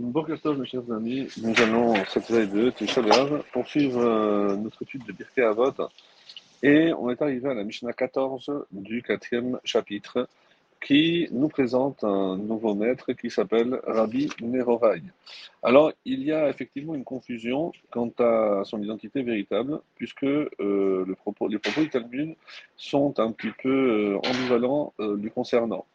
Bonjour mes chers amis, nous allons cette veille de Tisha poursuivre euh, notre étude de Birkei Avot et on est arrivé à la Mishnah 14 du quatrième chapitre qui nous présente un nouveau maître qui s'appelle Rabbi Nerorai. Alors il y a effectivement une confusion quant à son identité véritable puisque euh, les propos du Talmud sont un petit peu euh, ambivalents lui concernant.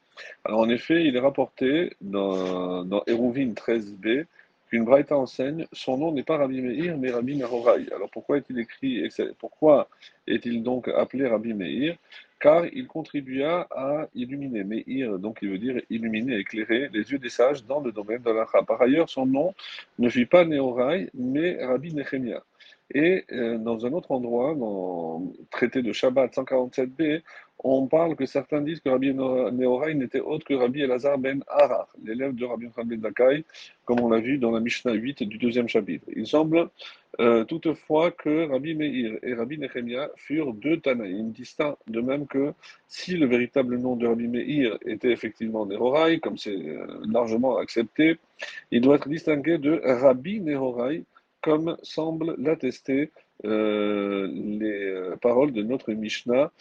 Alors en effet, il est rapporté dans, dans 13b qu'une Braïta enseigne son nom n'est pas Rabbi Meir mais Rabbi Nahorai. Alors pourquoi est-il écrit, pourquoi est-il donc appelé Rabbi Meir? Car il contribua à illuminer, Meir, donc il veut dire illuminer, éclairer les yeux des sages dans le domaine de l'Acha. Par ailleurs, son nom ne fut pas Nehorai mais Rabbi Nechemia. Et euh, dans un autre endroit, dans le traité de Shabbat 147b, on parle que certains disent que Rabbi Nehorai n'était autre que Rabbi Elazar ben Harar, l'élève de Rabbi ben Zakai, comme on l'a vu dans la Mishnah 8 du deuxième chapitre. Il semble euh, toutefois que Rabbi Meir et Rabbi Nechemia furent deux Tanaïm distincts, de même que si le véritable nom de Rabbi Meir était effectivement Nehorai, comme c'est euh, largement accepté, il doit être distingué de Rabbi Nehorai, comme semblent l'attester euh, les euh, paroles de notre Mishnah,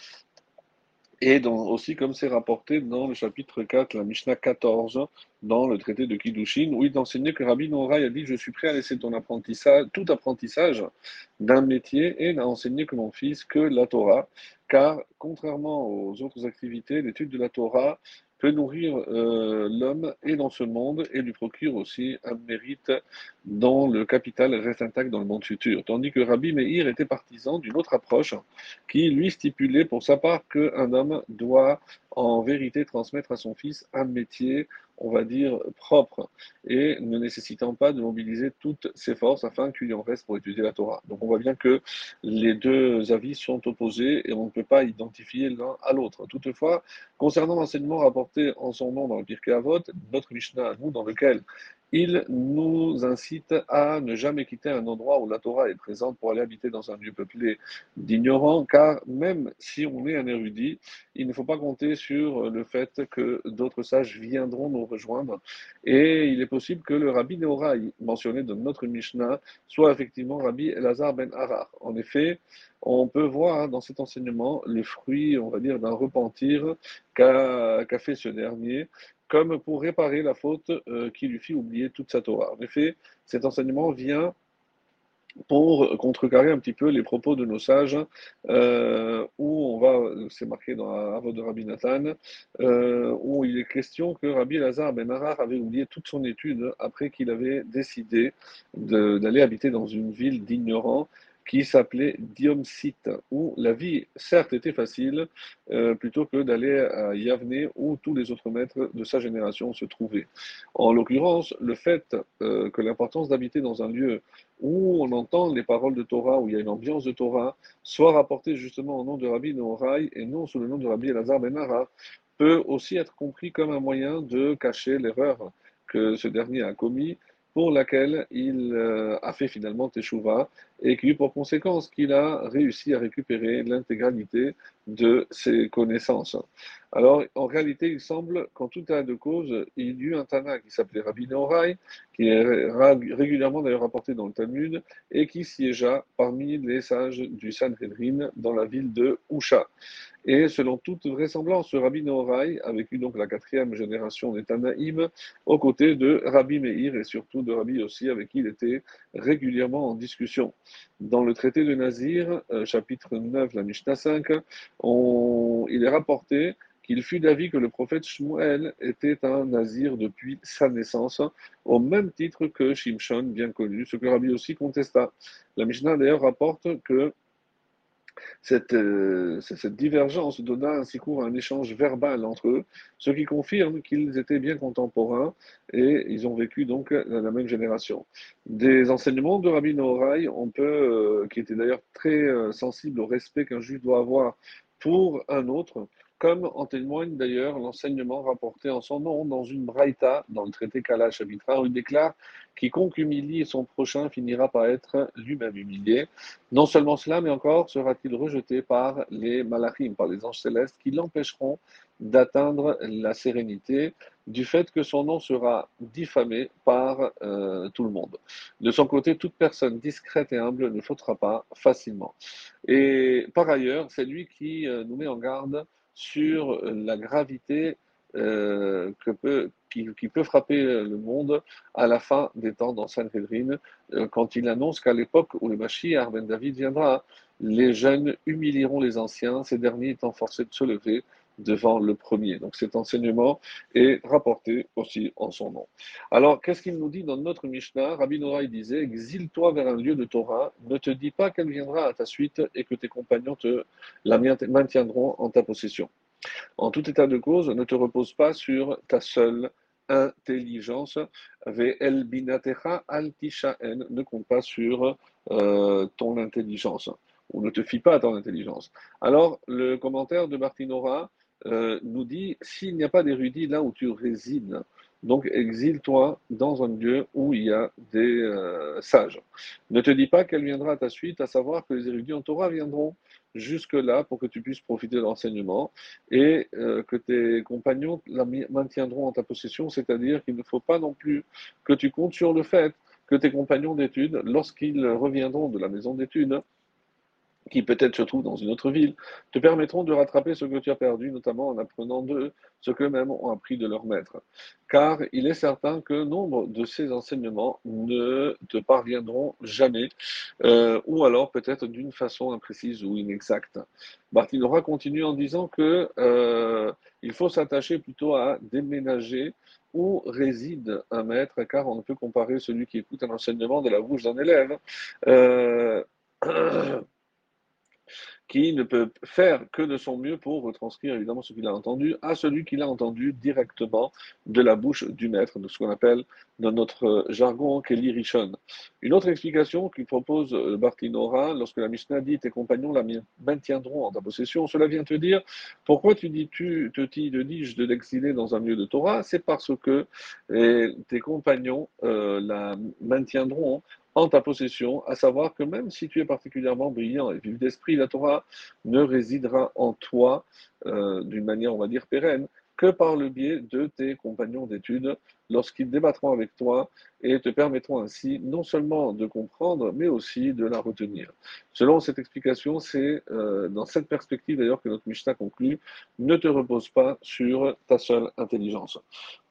et aussi comme c'est rapporté dans le chapitre 4, la Mishnah 14, dans le traité de Kiddushin, où il enseignait que Rabbi Norai a dit Je suis prêt à laisser ton apprentissage, tout apprentissage d'un métier et n'a enseigné que mon fils que la Torah, car contrairement aux autres activités, l'étude de la Torah peut nourrir euh, l'homme et dans ce monde et lui procure aussi un mérite dans le capital reste intact dans le monde futur. Tandis que Rabbi Meir était partisan d'une autre approche qui lui stipulait pour sa part qu'un homme doit en vérité transmettre à son fils un métier on va dire, propre et ne nécessitant pas de mobiliser toutes ses forces afin qu'il en reste pour étudier la Torah. Donc on voit bien que les deux avis sont opposés et on ne peut pas identifier l'un à l'autre. Toutefois, concernant l'enseignement rapporté en son nom dans le Pirkei Avot, notre Mishnah, nous, dans lequel il nous incite à ne jamais quitter un endroit où la Torah est présente pour aller habiter dans un lieu peuplé d'ignorants, car même si on est un érudit, il ne faut pas compter sur le fait que d'autres sages viendront nous rejoindre. Et il est possible que le rabbi Nehorai, mentionné dans notre Mishnah, soit effectivement rabbi Elazar ben Harar. En effet, on peut voir dans cet enseignement les fruits, on va dire, d'un repentir qu'a fait ce dernier comme pour réparer la faute euh, qui lui fit oublier toute sa Torah. En effet, cet enseignement vient pour contrecarrer un petit peu les propos de nos sages, euh, où on va, c'est marqué dans la de Rabbi Nathan, euh, où il est question que Rabbi Lazar ben Harar avait oublié toute son étude après qu'il avait décidé d'aller habiter dans une ville d'ignorants qui s'appelait Diomsite, où la vie, certes, était facile, euh, plutôt que d'aller à Yavne, où tous les autres maîtres de sa génération se trouvaient. En l'occurrence, le fait euh, que l'importance d'habiter dans un lieu où on entend les paroles de Torah, où il y a une ambiance de Torah, soit rapportée justement au nom de Rabbi Norai et non sous le nom de Rabbi Elazar Ben peut aussi être compris comme un moyen de cacher l'erreur que ce dernier a commis pour laquelle il euh, a fait finalement Teshuvah et qui eut pour conséquence qu'il a réussi à récupérer l'intégralité de ses connaissances. Alors, en réalité, il semble qu'en tout cas de cause, il y eut un Tana qui s'appelait Rabbi Nehorai, qui est régulièrement d'ailleurs rapporté dans le Talmud, et qui siégea parmi les sages du Sanhedrin dans la ville de Usha. Et selon toute vraisemblance, ce Rabbi Nehorai a vécu donc la quatrième génération des Tanaïm aux côtés de Rabbi Meir et surtout de Rabbi aussi avec qui il était régulièrement en discussion. Dans le traité de Nazir, euh, chapitre 9, la Mishnah 5, il est rapporté qu'il fut d'avis que le prophète Shmuel était un nazir depuis sa naissance, au même titre que Shimshon, bien connu, ce que Rabbi aussi contesta. La Mishnah d'ailleurs rapporte que cette, euh, cette, divergence donna ainsi cours à un échange verbal entre eux, ce qui confirme qu'ils étaient bien contemporains et ils ont vécu donc la même génération. Des enseignements de Rabbi Norai, on peut, euh, qui était d'ailleurs très euh, sensible au respect qu'un juif doit avoir pour un autre, comme en témoigne d'ailleurs l'enseignement rapporté en son nom dans une braïta, dans le traité Kalash Abitra, où il déclare Quiconque humilie son prochain finira par être lui-même humilié. Non seulement cela, mais encore sera-t-il rejeté par les malachim, par les anges célestes, qui l'empêcheront d'atteindre la sérénité du fait que son nom sera diffamé par euh, tout le monde. De son côté, toute personne discrète et humble ne fautera pas facilement. Et par ailleurs, c'est lui qui euh, nous met en garde sur la gravité euh, qui, peut frapper le monde à la fin des temps dans Sanhedrin, quand il annonce qu'à l'époque où le Mashiach Ben David viendra, les jeunes humilieront les anciens, ces derniers étant forcés de se lever devant le premier. Donc cet enseignement est rapporté aussi en son nom. Alors, qu'est-ce qu'il nous dit dans notre Mishnah? Rabbi Noraï disait Exile-toi vers un lieu de Torah, ne te dis pas qu'elle viendra à ta suite et que tes compagnons te la maintiendront en ta possession. En tout état de cause, ne te repose pas sur ta seule intelligence. El binatecha al ne compte pas sur euh, ton intelligence ou ne te fie pas à ton intelligence. Alors, le commentaire de Martinora euh, nous dit s'il n'y a pas d'érudits là où tu résides, donc exile-toi dans un lieu où il y a des euh, sages. Ne te dis pas qu'elle viendra à ta suite, à savoir que les érudits en Torah viendront jusque-là pour que tu puisses profiter de l'enseignement et euh, que tes compagnons la maintiendront en ta possession, c'est-à-dire qu'il ne faut pas non plus que tu comptes sur le fait que tes compagnons d'études, lorsqu'ils reviendront de la maison d'études, qui peut-être se trouvent dans une autre ville, te permettront de rattraper ce que tu as perdu, notamment en apprenant d'eux ce qu'eux-mêmes ont appris de leur maître. Car il est certain que nombre de ces enseignements ne te parviendront jamais, euh, ou alors peut-être d'une façon imprécise ou inexacte. Barthinora continue en disant que euh, il faut s'attacher plutôt à déménager où réside un maître, car on ne peut comparer celui qui écoute un enseignement de la bouche d'un élève. Euh, qui ne peut faire que de son mieux pour retranscrire évidemment ce qu'il a entendu à celui qu'il a entendu directement de la bouche du maître, de ce qu'on appelle dans notre jargon Kelly Rishon. Une autre explication qu'il propose euh, Bartinora, lorsque la Mishnah dit tes compagnons la maintiendront en ta possession, cela vient te dire pourquoi tu dis tu te dis de l'exiler dans un lieu de Torah, c'est parce que eh, tes compagnons euh, la maintiendront en ta possession, à savoir que même si tu es particulièrement brillant et vif d'esprit, la Torah ne résidera en toi euh, d'une manière, on va dire, pérenne, que par le biais de tes compagnons d'études lorsqu'ils débattront avec toi et te permettront ainsi non seulement de comprendre, mais aussi de la retenir. Selon cette explication, c'est euh, dans cette perspective d'ailleurs que notre Mishnah conclut, ne te repose pas sur ta seule intelligence.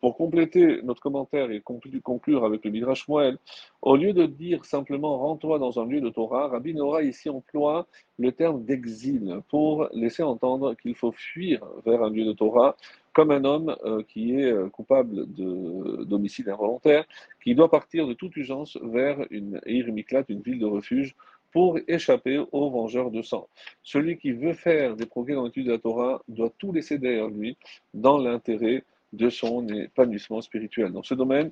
Pour compléter notre commentaire et conclure avec le Midrash Moël, au lieu de dire simplement rends-toi dans un lieu de Torah, Rabbi Nora ici emploie le terme d'exil pour laisser entendre qu'il faut fuir vers un lieu de Torah comme un homme euh, qui est euh, coupable d'homicide involontaire, qui doit partir de toute urgence vers une Miklat, une ville de refuge, pour échapper aux vengeurs de sang. Celui qui veut faire des progrès dans l'étude de la Torah doit tout laisser derrière lui dans l'intérêt de son épanouissement spirituel. Dans ce domaine,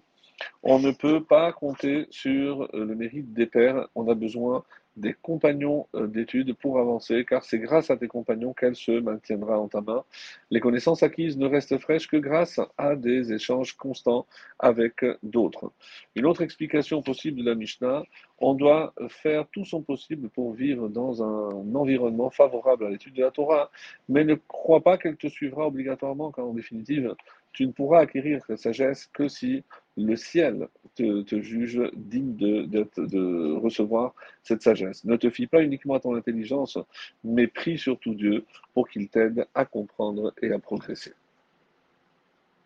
on ne peut pas compter sur euh, le mérite des pères, on a besoin des compagnons euh, d'études pour avancer, car c'est grâce à tes compagnons qu'elle se maintiendra en ta main. Les connaissances acquises ne restent fraîches que grâce à des échanges constants avec d'autres. Une autre explication possible de la Mishnah, on doit faire tout son possible pour vivre dans un environnement favorable à l'étude de la Torah, mais ne crois pas qu'elle te suivra obligatoirement, car en définitive, tu ne pourras acquérir cette sagesse que si le ciel te, juge digne de, de, recevoir cette sagesse. Ne te fie pas uniquement à ton intelligence, mais prie surtout Dieu pour qu'il t'aide à comprendre et à progresser.